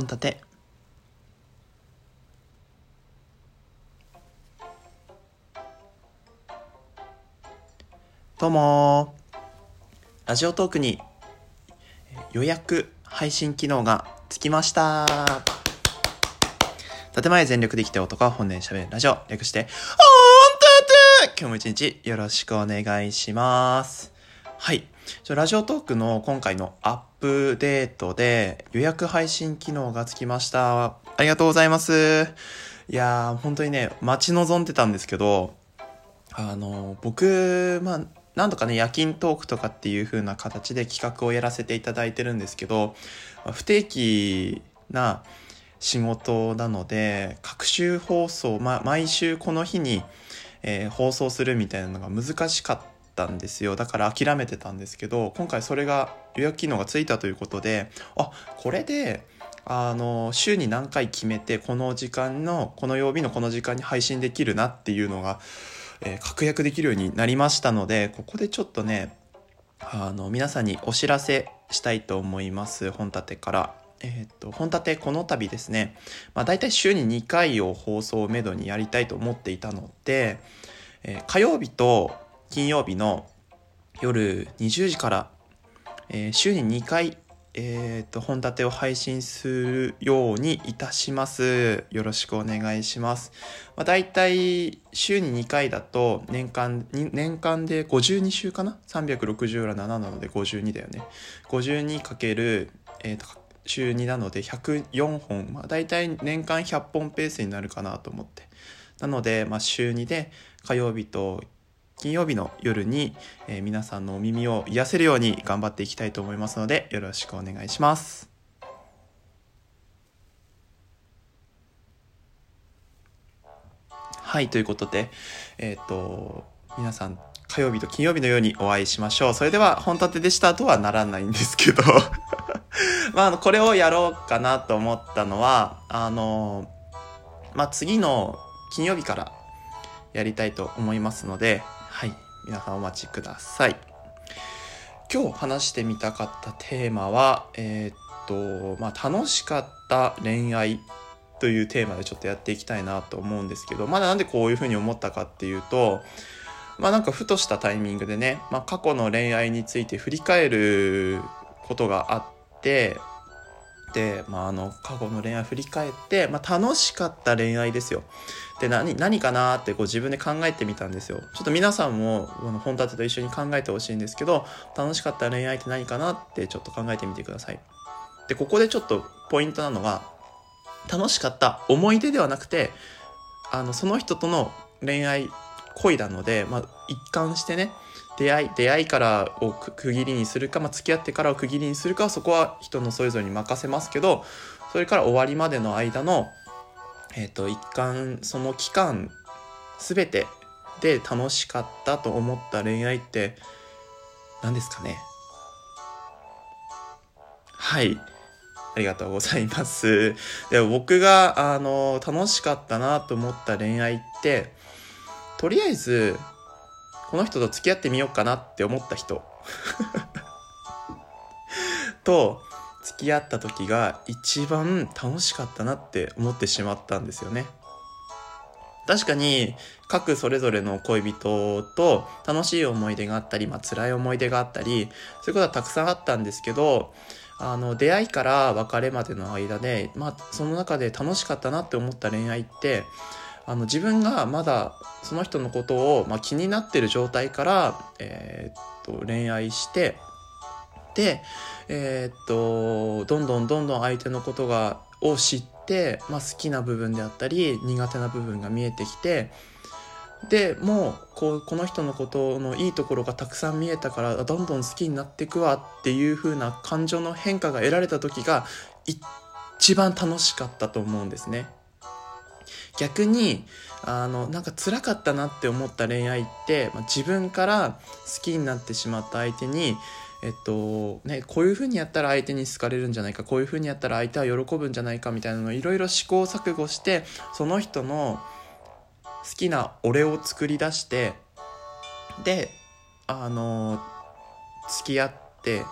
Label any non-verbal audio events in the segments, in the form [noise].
本立て。どうもラジオトークに予約配信機能がつきました。建前全力で生きて男は本音で喋る。ラジオ略して本立て。今日も一日よろしくお願いします。はいラジオトークの今回のアップデートで予約配信機能がつきました。ありがとうございます。いやー、本当にね、待ち望んでたんですけど、あの、僕、まあ、なんとかね、夜勤トークとかっていう風な形で企画をやらせていただいてるんですけど、不定期な仕事なので、各週放送、まあ、毎週この日に、えー、放送するみたいなのが難しかったんですよだから諦めてたんですけど今回それが予約機能がついたということであこれであの週に何回決めてこの時間のこの曜日のこの時間に配信できるなっていうのが、えー、確約できるようになりましたのでここでちょっとねあの皆さんにお知らせしたいと思います本立てから。えっ、と本立てこの度ですね、まあ、大体週に2回を放送をめどにやりたいと思っていたので、えー、火曜日と金曜日の夜20時から、えー、週に2回、えーと、本立てを配信するようにいたします。よろしくお願いします。まあ、大体週に2回だと年間、年間で52週かな ?360 ら7なので52だよね。52かける、えーと、週2なので104本、まあ、大体年間100本ペースになるかなと思って。なので、まあ、週2で火曜日と金曜日の夜に、えー、皆さんのお耳を癒せるように頑張っていきたいと思いますのでよろしくお願いします。はいということでえっ、ー、と皆さん火曜日と金曜日のようにお会いしましょう。それでは本立てでしたとはならないんですけど [laughs] まあ、あの、これをやろうかなと思ったのは、あの、まあ、次の金曜日からやりたいと思いますので、皆さんお待ちください。今日話してみたかったテーマは、えー、っと、まあ、楽しかった恋愛というテーマでちょっとやっていきたいなと思うんですけど、まだなんでこういうふうに思ったかっていうと、まあなんかふとしたタイミングでね、まあ過去の恋愛について振り返ることがあって、まああの過去の恋愛振り返って、まあ楽しかった恋愛ですよ。で何何かなってこう自分で考えてみたんですよちょっと皆さんも本立てと一緒に考えてほしいんですけど楽しかった恋愛って何かなってちょっと考えてみてくださいでここでちょっとポイントなのが楽しかった思い出ではなくてあのその人との恋愛恋なので、まあ、一貫してね出会い出会いからを区切りにするか、まあ、付き合ってからを区切りにするかそこは人のそれぞれに任せますけどそれから終わりまでの間のえっ、ー、と、一貫、その期間、すべてで楽しかったと思った恋愛って何ですかねはい。ありがとうございます。で僕が、あの、楽しかったなと思った恋愛って、とりあえず、この人と付き合ってみようかなって思った人 [laughs] と、付き合った時が一番楽しかったなって思ってしまったんですよね。確かに各それぞれの恋人と楽しい思い出があったり、まあ辛い思い出があったり、そういうことはたくさんあったんですけど、あの出会いから別れまでの間で、まあその中で楽しかったなって思った恋愛って、あの自分がまだその人のことを、まあ、気になってる状態から、えー、っと恋愛してで、えー、っと、どんどんどんどん相手のことが、を知って、まあ、好きな部分であったり、苦手な部分が見えてきて、で、もう、こう、この人のことのいいところがたくさん見えたから、どんどん好きになっていくわっていう風な感情の変化が得られた時が、一番楽しかったと思うんですね。逆に、あの、なんか辛かったなって思った恋愛って、まあ、自分から好きになってしまった相手に、えっとね、こういう風にやったら相手に好かれるんじゃないかこういう風にやったら相手は喜ぶんじゃないかみたいなのをいろいろ試行錯誤してその人の好きな俺を作り出してであの付き合って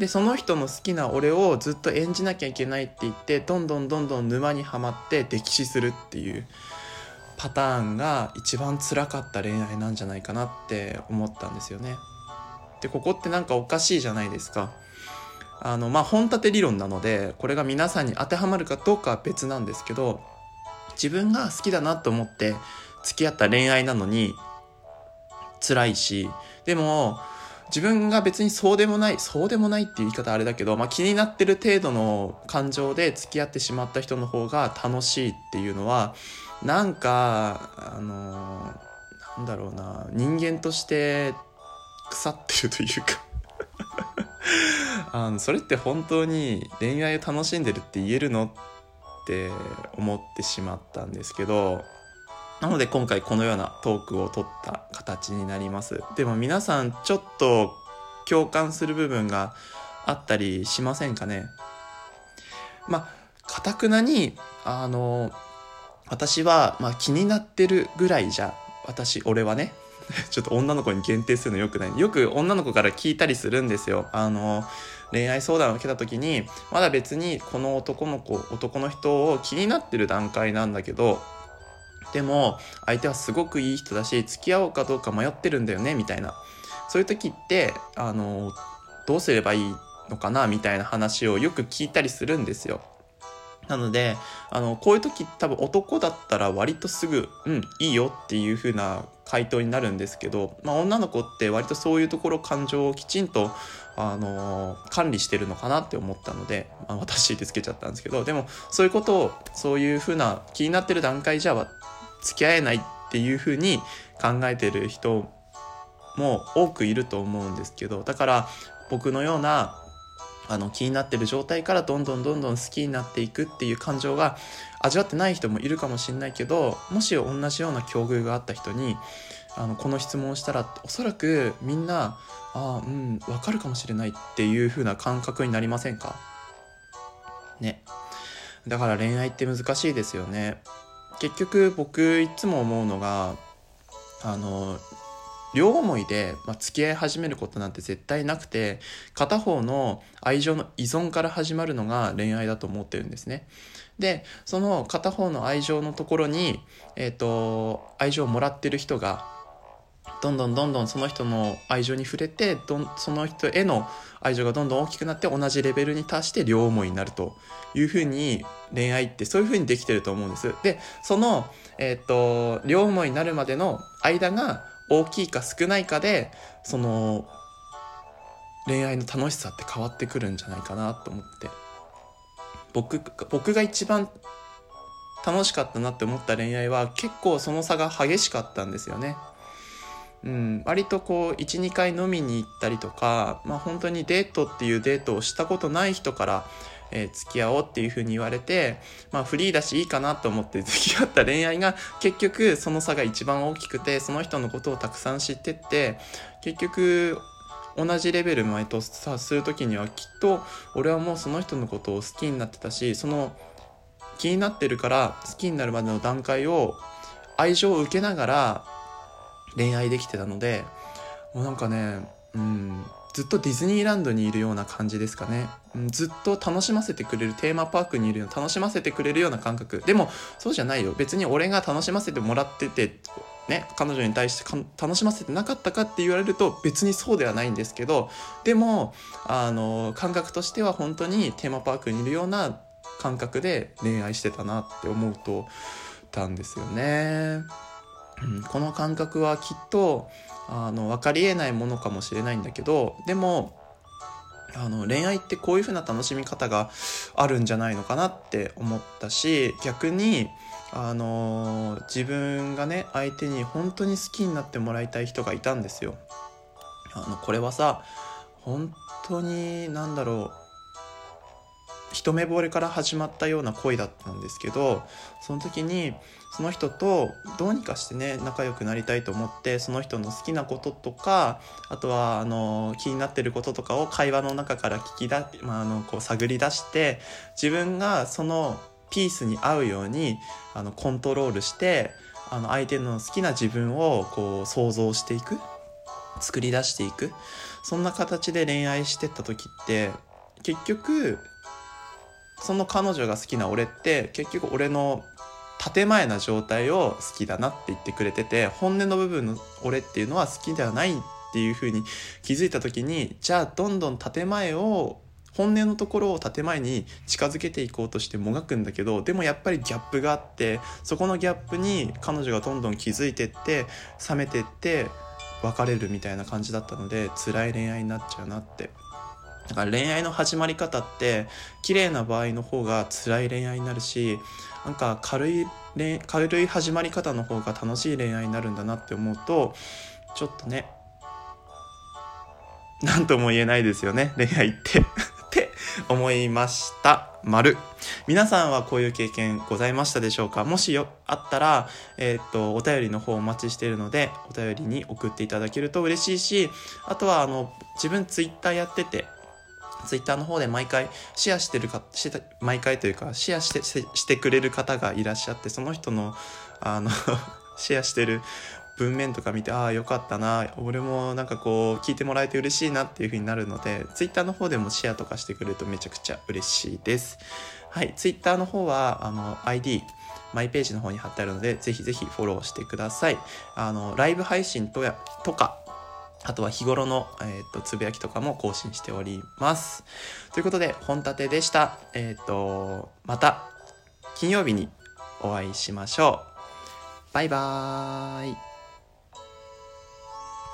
でその人の好きな俺をずっと演じなきゃいけないって言ってどんどんどんどん沼にはまって溺死するっていうパターンが一番辛かった恋愛なんじゃないかなって思ったんですよね。でここってなんかおかしいじゃないですか。あのまあ本立て理論なのでこれが皆さんに当てはまるかどうかは別なんですけど自分が好きだなと思って付き合った恋愛なのに辛いしでも自分が別にそうでもないそうでもないっていう言い方あれだけど、まあ、気になってる程度の感情で付き合ってしまった人の方が楽しいっていうのはなんかあのなんだろうな人間として腐ってるというか。[laughs] あのそれって本当に恋愛を楽しんでるって言えるのって思ってしまったんですけどなので今回このようなトークを取った形になります。でも皆さんちょっと共感する部分があったりしませんかね？まあ、かたくなに、あの、私は、まあ、気になってるぐらいじゃ、私、俺はね、[laughs] ちょっと女の子に限定するのよくない。よく女の子から聞いたりするんですよ。あの、恋愛相談を受けた時に、まだ別にこの男の子、男の人を気になってる段階なんだけど、でも相手はすごくいい人だし付き合おうかどうか迷ってるんだよねみたいなそういう時ってあのどうすればいいのかなみたいな話をよく聞いたりするんですよ。なのであのこういう時多分男だったら割とすぐ「うんいいよ」っていう風な回答になるんですけど、まあ、女の子って割とそういうところ感情をきちんと、あの管理してるのかなって思ったので、まあ、私ってつけちゃったんですけどでもそういうことをそういう風な気になってる段階じゃ付き合えないっていうふうに考えてる人も多くいると思うんですけどだから僕のようなあの気になってる状態からどんどんどんどん好きになっていくっていう感情が味わってない人もいるかもしれないけどもし同じような境遇があった人にあのこの質問をしたらおそらくみんなああうん分かるかもしれないっていう風な感覚になりませんか？ね。だから恋愛って難しいですよね。結局僕いつも思うのがあの両思いで、まあ、付き合い始めることなんて絶対なくて片方の愛情の依存から始まるのが恋愛だと思ってるんですね。でその片方の愛情のところに、えーと、愛情をもらってる人がどんどんどんどんその人の愛情に触れてどんその人への愛情がどんどん大きくなって同じレベルに達して両思いになるというふうに恋愛ってそういうふうにできてると思うんです。でその、えっ、と両思いになるまでの間が大きいか少ないかでその恋愛の楽しさって変わってくるんじゃないかなと思って僕僕が一番楽しかったなって思った恋愛は結構その差が激しかったんですよね。うん、割とこう12回飲みに行ったりとか、まあ、本当にデートっていうデートをしたことない人から、えー、付き合おうっていうふうに言われて、まあ、フリーだしいいかなと思って [laughs] 付き合った恋愛が結局その差が一番大きくてその人のことをたくさん知ってって結局同じレベル前とさする時にはきっと俺はもうその人のことを好きになってたしその気になってるから好きになるまでの段階を愛情を受けながら恋愛できてたのでもうなんかねうんずっとディズニーランドにいるような感じですかね、うん、ずっと楽しませてくれるテーマパークにいるような楽しませてくれるような感覚。でもそうじゃないよ。別に俺が楽しませてもらっててね彼女に対して楽しませてなかったかって言われると別にそうではないんですけどでもあの感覚としては本当にテーマパークにいるような感覚で恋愛してたなって思うとたんですよね。うん、この感覚はきっとあの分かりえないものかもしれないんだけどでもあの恋愛ってこういう風な楽しみ方があるんじゃないのかなって思ったし逆にあの自分がね相手に本当に好きになってもらいたい人がいたんですよ。あのこれはさ本当に何だろう一目惚れから始まったような恋だったんですけどその時にその人とどうにかしてね仲良くなりたいと思ってその人の好きなこととかあとはあの気になってることとかを会話の中から聞きだ、まあ、あのこう探り出して自分がそのピースに合うようにあのコントロールしてあの相手の好きな自分をこう想像していく作り出していくそんな形で恋愛してった時って結局その彼女が好きな俺って結局俺の建前な状態を好きだなって言ってくれてて本音の部分の俺っていうのは好きではないっていう風に気づいた時にじゃあどんどん建前を本音のところを建前に近づけていこうとしてもがくんだけどでもやっぱりギャップがあってそこのギャップに彼女がどんどん気づいてって冷めてって別れるみたいな感じだったので辛い恋愛になっちゃうなって。だから恋愛の始まり方って綺麗な場合の方が辛い恋愛になるしなんか軽い軽い始まり方の方が楽しい恋愛になるんだなって思うとちょっとね何とも言えないですよね恋愛って。[laughs] って思いました。丸。皆さんはこういう経験ございましたでしょうか？もしよあったら、えー、っとお便りの方お待ちしているのでお便りに送っていただけると嬉しいしあとはあの自分ツイッターやっててツイッターの方で毎回シェアしてるか、して毎回というかシェアしてしてくれる方がいらっしゃって、その人の、あの [laughs] シェアしてる文面とか見て、ああ、よかったな、俺もなんかこう、聞いてもらえて嬉しいなっていう風になるので、ツイッターの方でもシェアとかしてくれるとめちゃくちゃ嬉しいです。はい、ツイッターの方は、あの、ID、マイページの方に貼ってあるので、ぜひぜひフォローしてください。あの、ライブ配信とや、とか、あとは日頃の、えっ、ー、と、つぶやきとかも更新しております。ということで、本立てでした。えっ、ー、と、また、金曜日にお会いしましょう。バイバーイ。